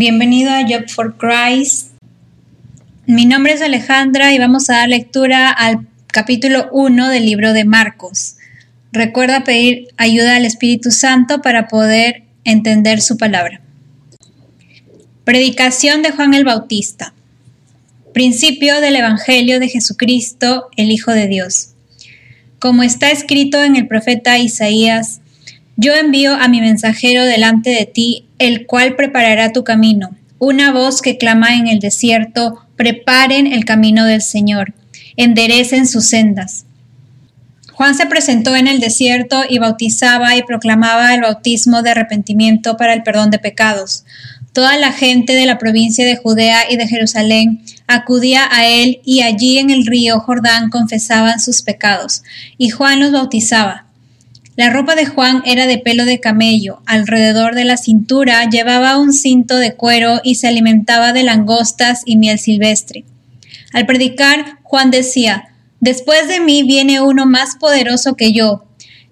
Bienvenido a Job for Christ. Mi nombre es Alejandra y vamos a dar lectura al capítulo 1 del libro de Marcos. Recuerda pedir ayuda al Espíritu Santo para poder entender su palabra. Predicación de Juan el Bautista. Principio del Evangelio de Jesucristo, el Hijo de Dios. Como está escrito en el profeta Isaías, yo envío a mi mensajero delante de ti, el cual preparará tu camino. Una voz que clama en el desierto, preparen el camino del Señor, enderecen sus sendas. Juan se presentó en el desierto y bautizaba y proclamaba el bautismo de arrepentimiento para el perdón de pecados. Toda la gente de la provincia de Judea y de Jerusalén acudía a él y allí en el río Jordán confesaban sus pecados, y Juan los bautizaba. La ropa de Juan era de pelo de camello, alrededor de la cintura llevaba un cinto de cuero y se alimentaba de langostas y miel silvestre. Al predicar, Juan decía, Después de mí viene uno más poderoso que yo.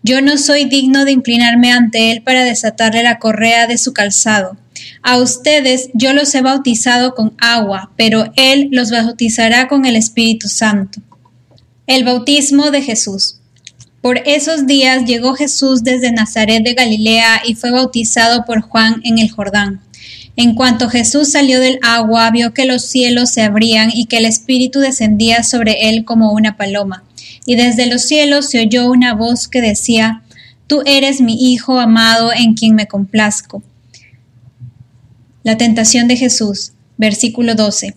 Yo no soy digno de inclinarme ante él para desatarle la correa de su calzado. A ustedes yo los he bautizado con agua, pero él los bautizará con el Espíritu Santo. El bautismo de Jesús. Por esos días llegó Jesús desde Nazaret de Galilea y fue bautizado por Juan en el Jordán. En cuanto Jesús salió del agua, vio que los cielos se abrían y que el Espíritu descendía sobre él como una paloma. Y desde los cielos se oyó una voz que decía, Tú eres mi Hijo amado en quien me complazco. La tentación de Jesús, versículo 12.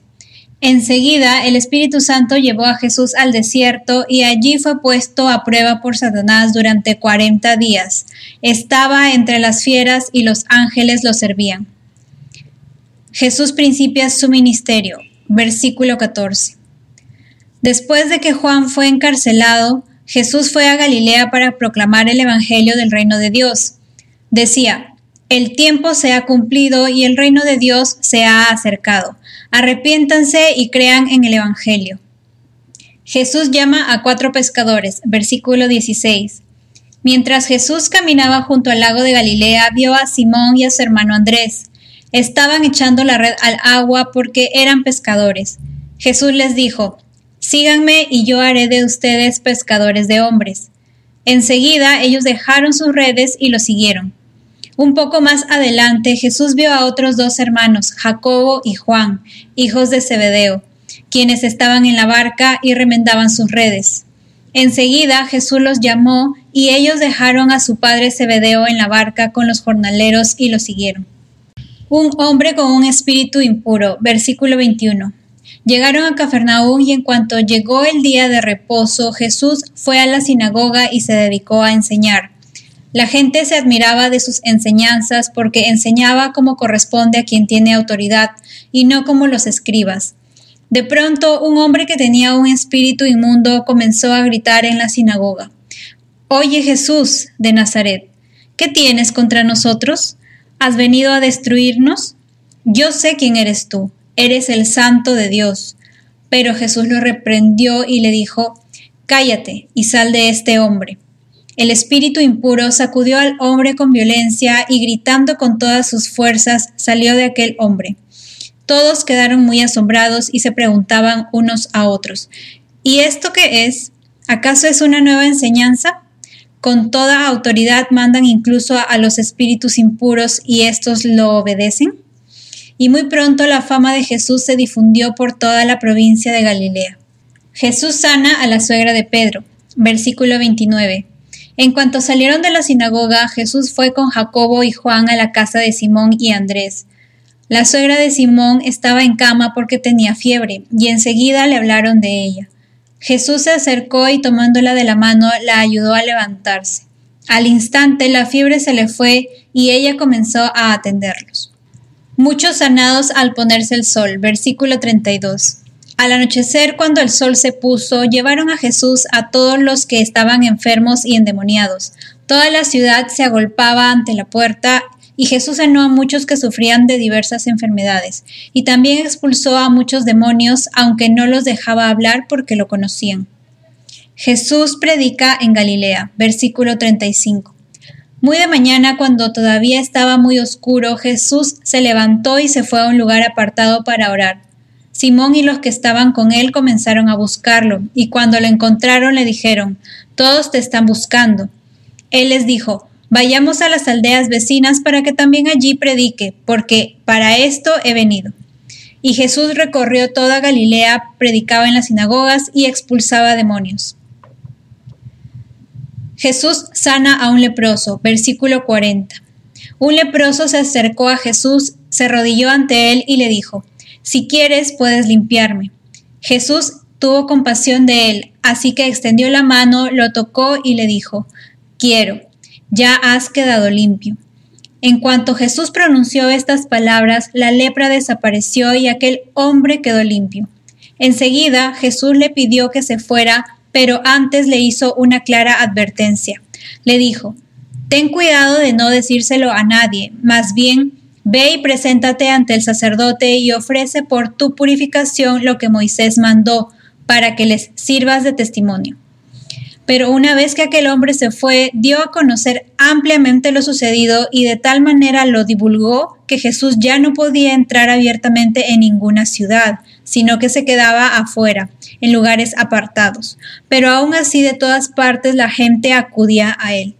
Enseguida el Espíritu Santo llevó a Jesús al desierto y allí fue puesto a prueba por Satanás durante cuarenta días. Estaba entre las fieras y los ángeles lo servían. Jesús principia su ministerio. Versículo 14. Después de que Juan fue encarcelado, Jesús fue a Galilea para proclamar el Evangelio del reino de Dios. Decía, el tiempo se ha cumplido y el reino de Dios se ha acercado. Arrepiéntanse y crean en el Evangelio. Jesús llama a cuatro pescadores, versículo 16. Mientras Jesús caminaba junto al lago de Galilea, vio a Simón y a su hermano Andrés. Estaban echando la red al agua porque eran pescadores. Jesús les dijo, Síganme y yo haré de ustedes pescadores de hombres. Enseguida ellos dejaron sus redes y lo siguieron. Un poco más adelante Jesús vio a otros dos hermanos, Jacobo y Juan, hijos de Zebedeo, quienes estaban en la barca y remendaban sus redes. Enseguida Jesús los llamó y ellos dejaron a su padre Zebedeo en la barca con los jornaleros y lo siguieron. Un hombre con un espíritu impuro, versículo 21. Llegaron a Cafarnaúm y en cuanto llegó el día de reposo, Jesús fue a la sinagoga y se dedicó a enseñar. La gente se admiraba de sus enseñanzas porque enseñaba como corresponde a quien tiene autoridad y no como los escribas. De pronto un hombre que tenía un espíritu inmundo comenzó a gritar en la sinagoga. Oye Jesús de Nazaret, ¿qué tienes contra nosotros? ¿Has venido a destruirnos? Yo sé quién eres tú, eres el santo de Dios. Pero Jesús lo reprendió y le dijo, Cállate y sal de este hombre. El espíritu impuro sacudió al hombre con violencia y gritando con todas sus fuerzas salió de aquel hombre. Todos quedaron muy asombrados y se preguntaban unos a otros, ¿y esto qué es? ¿Acaso es una nueva enseñanza? Con toda autoridad mandan incluso a los espíritus impuros y estos lo obedecen. Y muy pronto la fama de Jesús se difundió por toda la provincia de Galilea. Jesús sana a la suegra de Pedro. Versículo 29. En cuanto salieron de la sinagoga, Jesús fue con Jacobo y Juan a la casa de Simón y Andrés. La suegra de Simón estaba en cama porque tenía fiebre, y enseguida le hablaron de ella. Jesús se acercó y tomándola de la mano la ayudó a levantarse. Al instante la fiebre se le fue y ella comenzó a atenderlos. Muchos sanados al ponerse el sol. Versículo 32. Al anochecer, cuando el sol se puso, llevaron a Jesús a todos los que estaban enfermos y endemoniados. Toda la ciudad se agolpaba ante la puerta y Jesús sanó a muchos que sufrían de diversas enfermedades, y también expulsó a muchos demonios, aunque no los dejaba hablar porque lo conocían. Jesús predica en Galilea, versículo 35. Muy de mañana, cuando todavía estaba muy oscuro, Jesús se levantó y se fue a un lugar apartado para orar. Simón y los que estaban con él comenzaron a buscarlo, y cuando lo encontraron le dijeron, Todos te están buscando. Él les dijo, Vayamos a las aldeas vecinas para que también allí predique, porque para esto he venido. Y Jesús recorrió toda Galilea, predicaba en las sinagogas y expulsaba demonios. Jesús sana a un leproso, versículo 40. Un leproso se acercó a Jesús, se arrodilló ante él y le dijo, Si quieres, puedes limpiarme. Jesús tuvo compasión de él, así que extendió la mano, lo tocó y le dijo, Quiero, ya has quedado limpio. En cuanto Jesús pronunció estas palabras, la lepra desapareció y aquel hombre quedó limpio. Enseguida Jesús le pidió que se fuera, pero antes le hizo una clara advertencia. Le dijo, Ten cuidado de no decírselo a nadie, más bien ve y preséntate ante el sacerdote y ofrece por tu purificación lo que Moisés mandó, para que les sirvas de testimonio. Pero una vez que aquel hombre se fue, dio a conocer ampliamente lo sucedido y de tal manera lo divulgó que Jesús ya no podía entrar abiertamente en ninguna ciudad, sino que se quedaba afuera, en lugares apartados. Pero aún así de todas partes la gente acudía a él.